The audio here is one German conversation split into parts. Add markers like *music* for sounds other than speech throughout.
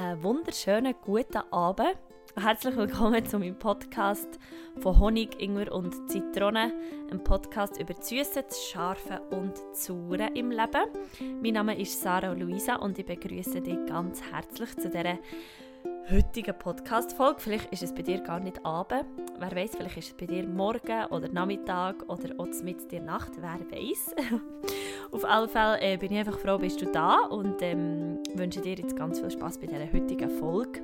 einen wunderschönen guten Abend. Herzlich willkommen zu meinem Podcast von Honig, Ingwer und Zitrone, ein Podcast über Süße, Scharfe und das im Leben. Mein Name ist Sarah Luisa und ich begrüße dich ganz herzlich zu dieser heutigen Podcast-Folge. Vielleicht ist es bei dir gar nicht Abend, wer weiß, vielleicht ist es bei dir Morgen oder Nachmittag oder auch mit dir Nacht, wer weiß. *laughs* Auf alle Fälle äh, bin ich einfach froh, bist du da und ähm, wünsche dir jetzt ganz viel Spaß bei dieser heutigen Folge.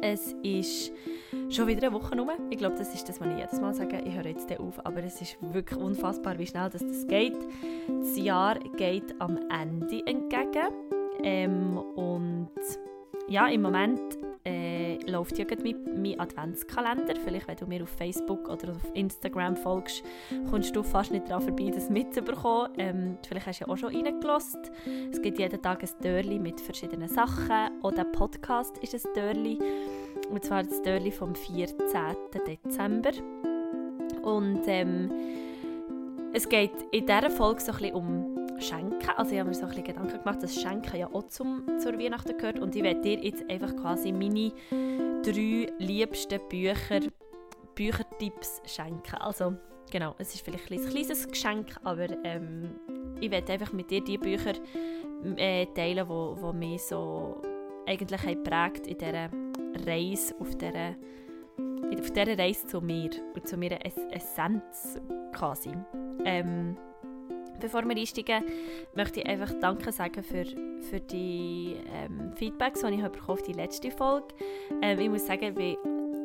Es ist schon wieder eine Woche rum. Ich glaube, das ist das, was ich jedes Mal sage. Ich höre jetzt auf, aber es ist wirklich unfassbar, wie schnell das, das geht. Das Jahr geht am Ende entgegen. Ähm, und ja, im Moment äh, läuft ja gerade mein, mein Adventskalender. Vielleicht, wenn du mir auf Facebook oder auf Instagram folgst, kommst du fast nicht daran vorbei, das mitzubekommen. Ähm, vielleicht hast du ja auch schon reingelassen. Es gibt jeden Tag ein Dörli mit verschiedenen Sachen. Auch der Podcast ist ein Dörli. Und zwar das Dörli vom 14. Dezember. Und ähm, es geht in dieser Folge so ein bisschen um Schenken. Also ich habe mir so ein bisschen Gedanken gemacht, dass Schenken ja auch zum, zur Weihnachten gehört. Und ich werde dir jetzt einfach quasi meine drei liebsten Bücher, Büchertipps schenken. Also genau, es ist vielleicht ein kleines Geschenk, aber ähm, ich werde einfach mit dir die Bücher äh, teilen, wo, wo mich so eigentlich geprägt in dieser Reise, auf dieser, auf dieser Reise zu mir und zu meiner Essenz quasi. Ähm, Bevor wir einsteigen, möchte ich einfach Danke sagen für, für die ähm, Feedbacks, die ich auf die letzte Folge ähm, Ich muss sagen, bin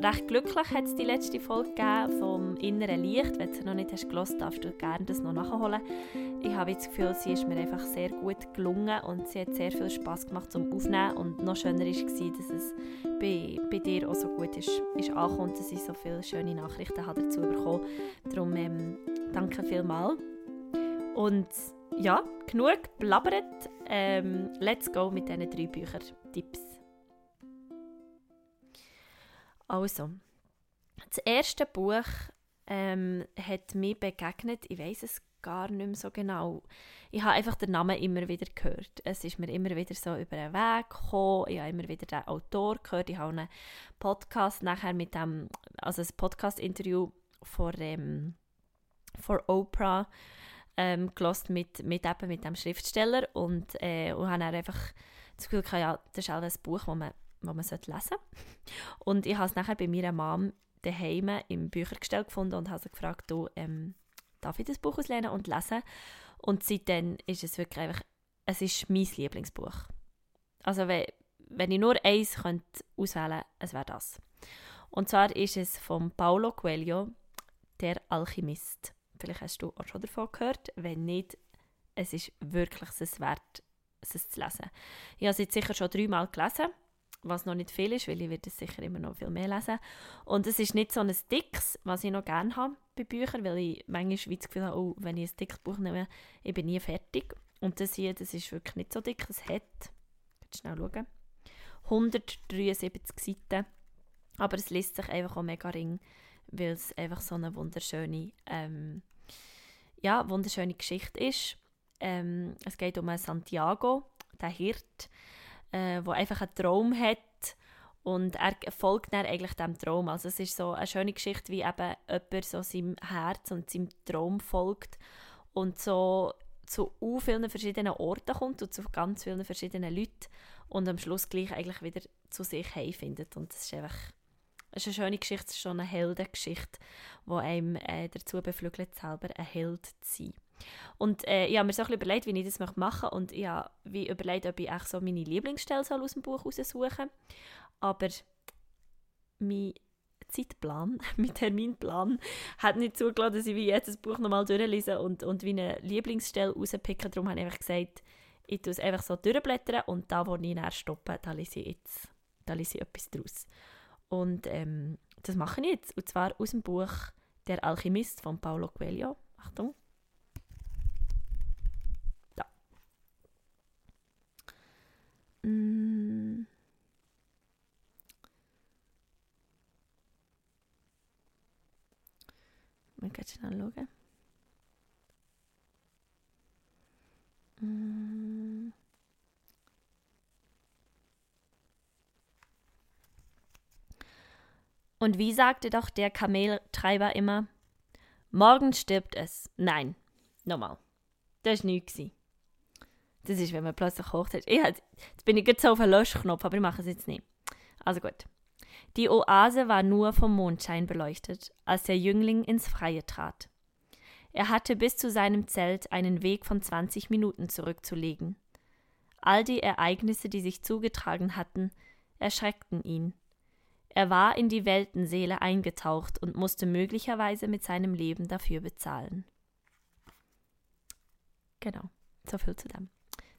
recht glücklich, hat es die letzte Folge gegeben vom inneren Licht. Wenn du sie noch nicht hast gehört, darfst du gerne das noch nachholen. Ich habe das Gefühl, sie ist mir einfach sehr gut gelungen und sie hat sehr viel Spaß gemacht zum Aufnehmen und noch schöner war, dass es bei, bei dir auch so gut ist, ist angekommen dass ich so viele schöne Nachrichten dazu bekommen. Darum ähm, danke vielmals. Und ja, genug blabbert. Ähm, let's go mit diesen drei Bücher-Tipps. Also, das erste Buch ähm, hat mir begegnet, ich weiß es gar nicht mehr so genau. Ich habe einfach den Namen immer wieder gehört. Es ist mir immer wieder so über den Weg gekommen. Ich habe immer wieder den Autor gehört. Ich habe einen Podcast nachher mit dem, also ein Podcast-Interview vor, ähm, vor Oprah ähm, mit, mit, eben mit dem Schriftsteller und, äh, und habe dann einfach das Gefühl gehabt, ja, das ist auch ein Buch, das man, das man lesen sollte. Und ich habe es nachher bei meiner Mom daheim im Büchergestell gefunden und habe sie gefragt, du, ähm, darf ich das Buch auslehnen und lesen? Und seitdem ist es wirklich einfach, es ist mein Lieblingsbuch. Also wenn, wenn ich nur eins könnte auswählen könnte, es wäre das. Und zwar ist es von Paulo Coelho, Der Alchemist. Vielleicht hast du auch schon davon gehört. Wenn nicht, es ist wirklich es wert, es zu lesen. Ich habe es jetzt sicher schon dreimal gelesen, was noch nicht viel ist, weil ich werde es sicher immer noch viel mehr lesen. Und es ist nicht so ein dickes, was ich noch gerne habe bei Büchern, weil ich manchmal das Gefühl habe, oh, wenn ich ein dickes Buch nehme, ich bin nie fertig. Und das hier, das ist wirklich nicht so dick. Es hat, ich schnell schauen, 173 Seiten. Aber es liest sich einfach auch mega ring weil es einfach so eine wunderschöne, ähm, ja, wunderschöne Geschichte ist. Ähm, es geht um Santiago, der Hirt, äh, der einfach einen Traum hat und er folgt dann eigentlich dem Traum. Also es ist so eine schöne Geschichte, wie eben jemand so seinem Herz und seinem Traum folgt und so zu vielen verschiedenen Orten kommt und zu ganz vielen verschiedenen Leuten und am Schluss gleich eigentlich wieder zu sich findet. Und das ist einfach es ist eine schöne Geschichte, es ist schon eine Heldengeschichte, die einem äh, dazu beflügelt, selber ein Held zu sein. Und äh, ich habe mir so ein überlegt, wie ich das machen möchte und ich habe wie überlegt, ob ich so meine Lieblingsstelle aus dem Buch raussuchen soll. Aber mein Zeitplan, *laughs* mein Terminplan, hat nicht zugelassen, dass ich wie jetzt das Buch nochmal durchlese und, und wie eine Lieblingsstelle rauspicke. Darum habe ich einfach gesagt, ich tue es einfach so durchblättern und da, wo ich näher stoppe, da lese ich jetzt da lese ich etwas daraus. Und ähm, das mache ich jetzt. Und zwar aus dem Buch Der Alchemist von Paulo Coelho. Achtung. Da. Mm. Man kann schnell schauen. Mm. Und wie sagte doch der Kameltreiber immer? Morgen stirbt es. Nein, nochmal. Das war nichts. Das ist, wenn man plötzlich hoch ist. Ich, jetzt bin ich jetzt auf den Löschknopf, aber ich mache es jetzt nicht. Also gut. Die Oase war nur vom Mondschein beleuchtet, als der Jüngling ins Freie trat. Er hatte bis zu seinem Zelt einen Weg von 20 Minuten zurückzulegen. All die Ereignisse, die sich zugetragen hatten, erschreckten ihn. Er war in die Weltenseele eingetaucht und musste möglicherweise mit seinem Leben dafür bezahlen. Genau, so viel zu dem.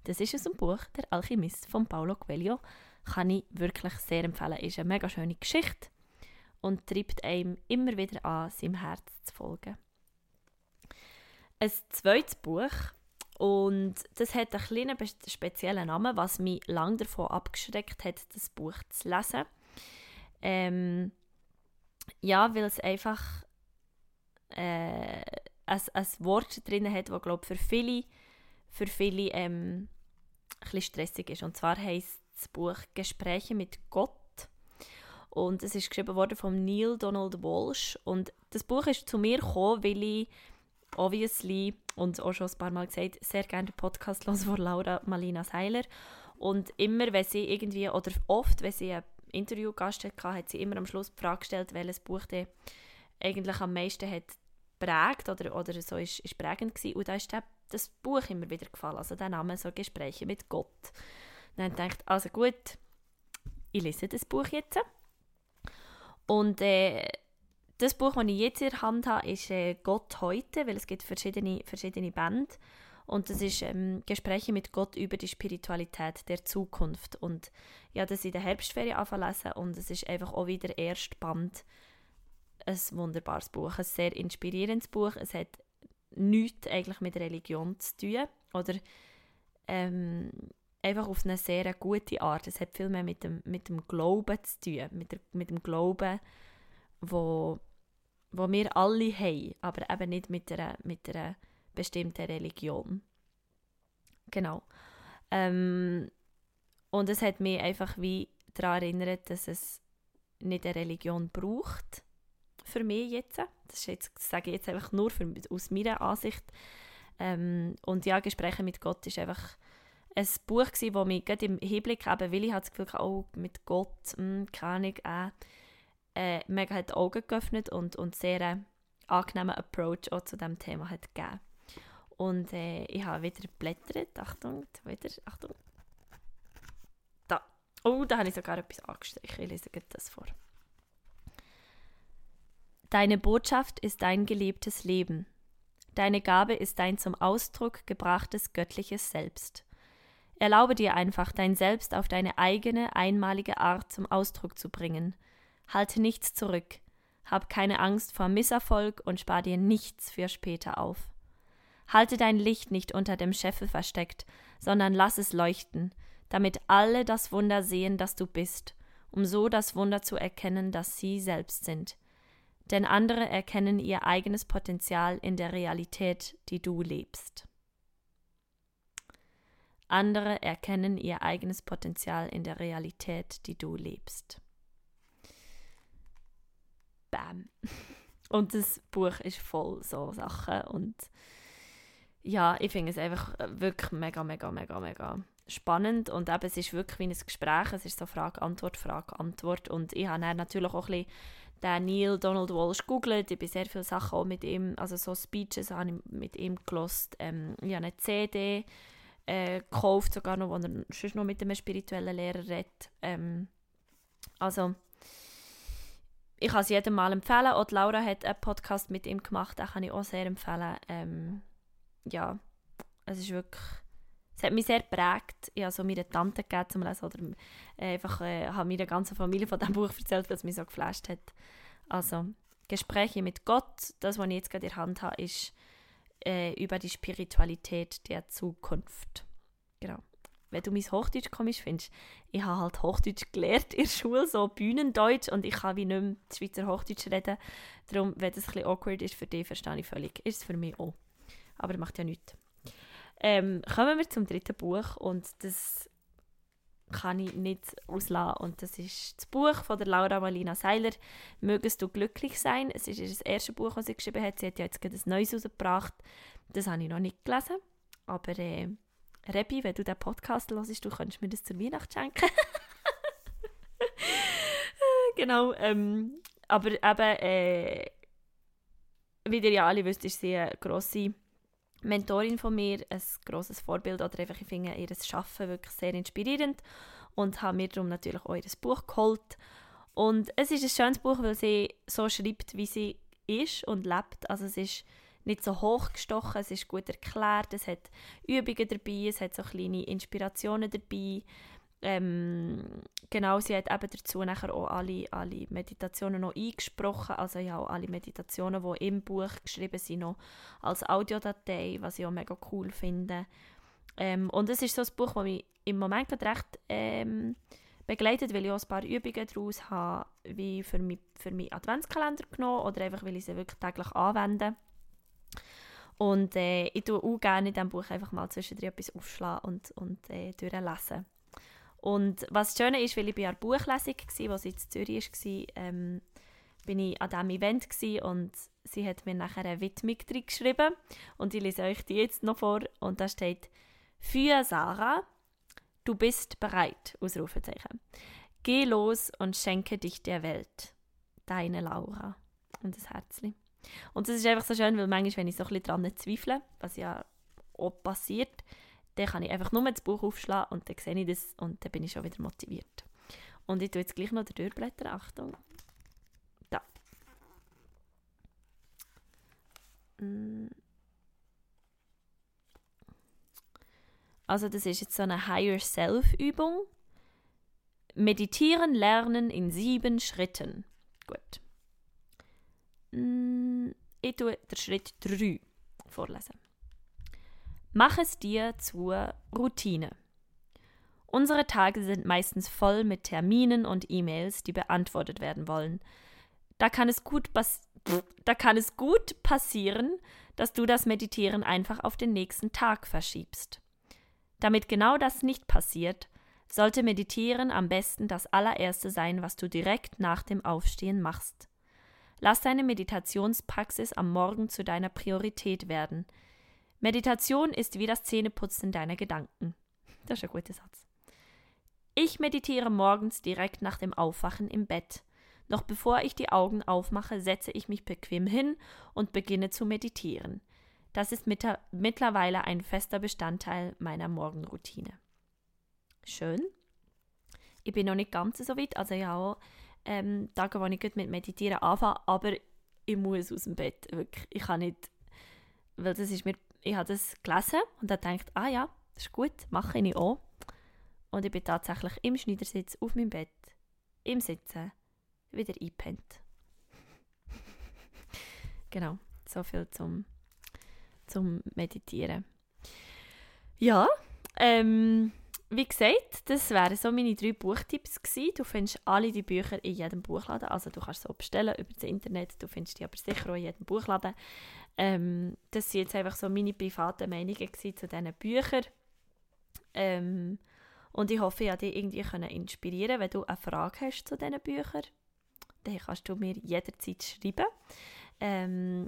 Das ist aus dem Buch Der Alchemist von Paulo Coelho. Kann ich wirklich sehr empfehlen. Ist eine mega schöne Geschichte und treibt einem immer wieder an, seinem Herz zu folgen. Ein zweites Buch und das hat einen kleinen speziellen Namen, was mich lange davon abgeschreckt hat, das Buch zu lesen. Ähm, ja, weil es einfach äh, ein, ein Wort drin hat, das glaube für viele, für viele ähm, ein stressig ist. Und zwar heißt das Buch Gespräche mit Gott. Und es ist geschrieben worden von Neil Donald Walsh. Und das Buch ist zu mir gekommen, weil ich obviously, und auch schon ein paar Mal gesagt, sehr gerne den Podcast von Laura Malina Seiler. Und immer, wenn sie irgendwie, oder oft, wenn sie einen Interviewgast hatte, hat sie immer am Schluss die Frage gestellt, welches Buch der eigentlich am meisten hat prägt oder, oder so ist, ist prägend gewesen. Und da ist der, das Buch immer wieder gefallen, also der Name so Gespräche mit Gott. Dann habe ich gedacht, also gut, ich lese das Buch jetzt. Und äh, das Buch, das ich jetzt in der Hand habe, ist äh, Gott heute, weil es gibt verschiedene, verschiedene Bände. Und das ist ähm, Gespräche mit Gott über die Spiritualität der Zukunft. Und ja, das in der Herbstferien anfangen und es ist einfach auch wieder der erste Band. Ein wunderbares Buch, ein sehr inspirierendes Buch. Es hat nichts eigentlich mit Religion zu tun oder ähm, einfach auf eine sehr gute Art. Es hat viel mehr mit dem, mit dem Glauben zu tun, mit, der, mit dem Glauben, wo wo wir alle haben, aber eben nicht mit einer, mit bestimmten Religion. Genau. Ähm, und es hat mich einfach wie daran erinnert, dass es nicht eine Religion braucht für mich jetzt. Das, jetzt, das sage ich jetzt einfach nur für, aus meiner Ansicht. Ähm, und ja, Gespräche mit Gott ist einfach ein Buch gewesen, das mich gerade im Hinblick eben, weil ich das Gefühl hatte, oh, mit Gott, mh, hm, keine Ahnung, äh, äh, mega hat die Augen geöffnet und, und sehr äh, angenehmen Approach auch zu diesem Thema hat gegeben. Und äh, ich habe wieder geblättert. Achtung, wieder, Achtung. Da. Oh, da habe ich sogar etwas angestrichen. Ich lese das vor. Deine Botschaft ist dein gelebtes Leben. Deine Gabe ist dein zum Ausdruck gebrachtes göttliches Selbst. Erlaube dir einfach, dein Selbst auf deine eigene, einmalige Art zum Ausdruck zu bringen – Halte nichts zurück. Hab keine Angst vor Misserfolg und spar dir nichts für später auf. Halte dein Licht nicht unter dem Scheffel versteckt, sondern lass es leuchten, damit alle das Wunder sehen, das du bist, um so das Wunder zu erkennen, das sie selbst sind. Denn andere erkennen ihr eigenes Potenzial in der Realität, die du lebst. Andere erkennen ihr eigenes Potenzial in der Realität, die du lebst. Bam. *laughs* Und das Buch ist voll so Sachen und ja, ich finde es einfach wirklich mega, mega, mega, mega spannend. Und eben, es ist wirklich wie ein Gespräch, es ist so Frage, Antwort, Frage, Antwort. Und ich habe natürlich auch ein bisschen den Neil Donald Walsh googelt, ich habe sehr viele Sachen auch mit ihm, also so Speeches habe ich mit ihm gelost, ähm, ich habe eine CD äh, gekauft, sogar noch, wo er sonst noch mit einem spirituellen Lehrer redet, ähm, also ich kann es jedem mal empfehlen. Auch Laura hat einen Podcast mit ihm gemacht, den kann ich auch sehr empfehlen. Ähm, ja, es ist wirklich, es hat mich sehr geprägt. Ich habe so meine Tante gegeben zum Lesen oder äh, einfach äh, habe meiner ganzen Familie von diesem *laughs* Buch erzählt, weil mich so geflasht hat. Also, Gespräche mit Gott, das, was ich jetzt gerade in der Hand habe, ist äh, über die Spiritualität der Zukunft. Genau wenn du mein Hochdeutsch komisch findest, ich habe halt Hochdeutsch gelernt in der Schule, so Bühnendeutsch, und ich kann wie nicht mehr Schweizer Hochdeutsch reden. Darum, wenn das ein bisschen awkward ist für dich, verstehe ich völlig. Ist es für mich auch. Aber macht ja nichts. Ähm, kommen wir zum dritten Buch und das kann ich nicht auslassen. Und das ist das Buch von der Laura Malina Seiler, «Mögest du glücklich sein». Es ist das erste Buch, das sie geschrieben hat. Sie hat ja jetzt gerade ein neues rausgebracht. Das habe ich noch nicht gelesen. Aber äh, Rebi, wenn du den Podcast hörst, du könntest mir das zur Weihnacht schenken. *laughs* genau. Ähm, aber eben, äh, wie ihr ja alle wisst, ist sie eine grosse Mentorin von mir, ein grosses Vorbild oder einfach, ich finde ihr Schaffen wirklich sehr inspirierend und habe mir darum natürlich auch ihr Buch geholt. Und es ist ein schönes Buch, weil sie so schreibt, wie sie ist und lebt. Also es ist nicht so hochgestochen, es ist gut erklärt, es hat Übungen dabei, es hat so kleine Inspirationen dabei. Ähm, genau, sie hat eben dazu nachher auch alle, alle Meditationen noch eingesprochen, also ja auch alle Meditationen, die im Buch geschrieben sind, noch als Audiodatei, was ich auch mega cool finde. Ähm, und es ist so ein Buch, das mich im Moment recht ähm, begleitet, weil ich auch ein paar Übungen daraus habe, wie für, mich, für meinen Adventskalender genommen oder einfach, weil ich sie wirklich täglich anwende. Und äh, ich tue auch gerne in diesem Buch einfach mal zwischendrin etwas aufschlagen und, und äh, durchlesen. Und was Schöne ist, weil ich bei einer Buchlesung war, sie in Zürich war, ähm, bin ich an diesem Event und sie hat mir nachher eine Widmung drin geschrieben und ich lese euch die jetzt noch vor und da steht «Für Sarah, du bist bereit!» Ausrufezeichen. «Geh los und schenke dich der Welt. Deine Laura.» Und das Herzchen. Und das ist einfach so schön, weil manchmal, wenn ich so ein bisschen daran zweifle, was ja auch passiert, dann kann ich einfach nur das Buch aufschlagen und dann sehe ich das und dann bin ich schon wieder motiviert. Und ich tue jetzt gleich noch den Durchblätter. Achtung. Da. Mm. Also das ist jetzt so eine Higher Self-Übung. Meditieren lernen in sieben Schritten. Gut. Mm, ich tue den Schritt 3 vorlesen. Mach es dir zur Routine. Unsere Tage sind meistens voll mit Terminen und E-Mails, die beantwortet werden wollen. Da kann, es gut da kann es gut passieren, dass du das Meditieren einfach auf den nächsten Tag verschiebst. Damit genau das nicht passiert, sollte Meditieren am besten das allererste sein, was du direkt nach dem Aufstehen machst. Lass deine Meditationspraxis am Morgen zu deiner Priorität werden – Meditation ist wie das Zähneputzen deiner Gedanken. Das ist ein guter Satz. Ich meditiere morgens direkt nach dem Aufwachen im Bett. Noch bevor ich die Augen aufmache, setze ich mich bequem hin und beginne zu meditieren. Das ist mit mittlerweile ein fester Bestandteil meiner Morgenroutine. Schön. Ich bin noch nicht ganz so weit, also ja auch ähm, Tage, wo ich mit Meditieren anfange, aber ich muss aus dem Bett, wirklich. Ich kann nicht, weil das ist mir ich habe das gelesen und habe gedacht, ah ja, das ist gut, mache ich auch. Und ich bin tatsächlich im Schneidersitz auf meinem Bett, im Sitzen, wieder eingepennt. *laughs* genau, so viel zum, zum Meditieren. Ja, ähm, wie gesagt, das wären so meine drei Buchtipps gewesen. Du findest alle die Bücher in jedem Buchladen. Also du kannst sie bestellen über das Internet. Du findest die aber sicher auch in jedem Buchladen. Ähm, das sind jetzt einfach so meine privaten Meinungen zu diesen Büchern. Ähm, und ich hoffe, ich konnte dich irgendwie inspirieren Wenn du eine Frage hast zu diesen Büchern, dann kannst du mir jederzeit schreiben. Ähm,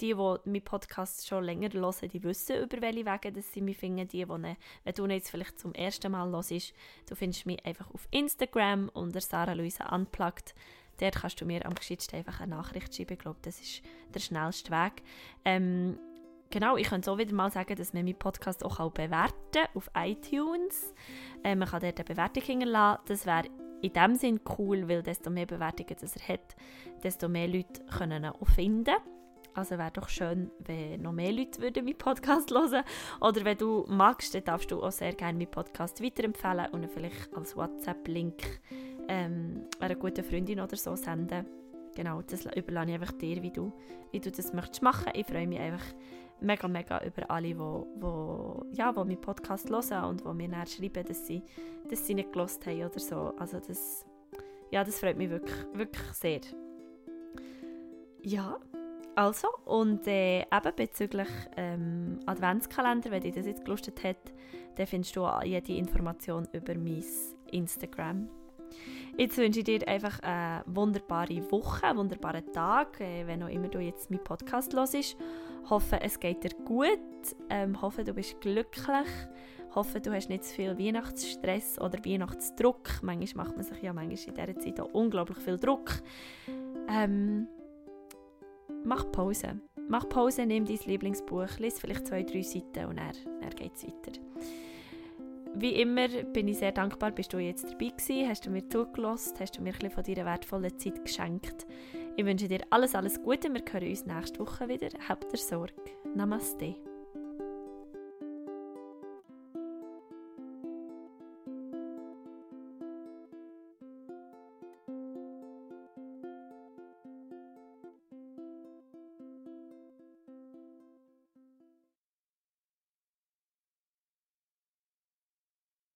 die, die meinen Podcast schon länger hören, die wissen, über welche Wege dass sie mich finden. Die, die, wenn du jetzt vielleicht zum ersten Mal hörst, du findest mich einfach auf Instagram unter Sarah Luisa Unplugged. Dort kannst du mir am geschicktesten einfach eine Nachricht schreiben. Ich glaube, das ist der schnellste Weg. Ähm, genau, ich könnte so wieder mal sagen, dass man meinen Podcast auch bewerten kann auf iTunes. Äh, man kann dort eine Bewertung hinterlassen. Das wäre in dem Sinn cool, weil desto mehr Bewertungen das er hat, desto mehr Leute können ihn auch finden. Also wäre doch schön, wenn noch mehr Leute würden meinen Podcast *laughs* hören Oder wenn du magst, dann darfst du auch sehr gerne meinen Podcast weiterempfehlen und ihn vielleicht als WhatsApp-Link ähm, einer guten Freundin oder so senden. Genau, das überlasse ich einfach dir, wie du, wie du das möchtest machen. Ich freue mich einfach mega, mega über alle, die wo, wo, ja, wo meinen Podcast hören und die mir schreiben, dass sie, dass sie nicht gelost haben oder so. Also das, ja, das freut mich wirklich, wirklich sehr. Ja, Also, und äh, eben bezüglich ähm, Adventskalender, wenn dich das jetzt gelustet hat, dann findest du jede Information über mein Instagram. Jetzt wünsche ich dir einfach eine wunderbare Woche, einen wunderbaren Tag, äh, wenn auch immer du jetzt meinen Podcast hörst. Hoffe, es geht dir gut. Ähm, hoffe, du bist glücklich. Hoffe, du hast nicht zu viel Weihnachtsstress oder Weihnachtsdruck. Manchmal macht man sich ja manchmal in dieser Zeit auch unglaublich viel Druck. Ähm, mach Pause. Mach Pause, nimm dein Lieblingsbuch, lies vielleicht zwei, drei Seiten und dann, dann geht es weiter. Wie immer bin ich sehr dankbar, bist du jetzt dabei gewesen, hast du mir zugelassen, hast du mir ein von deiner wertvollen Zeit geschenkt. Ich wünsche dir alles, alles Gute. Wir hören uns nächste Woche wieder. Habt ihr Sorge. Namaste.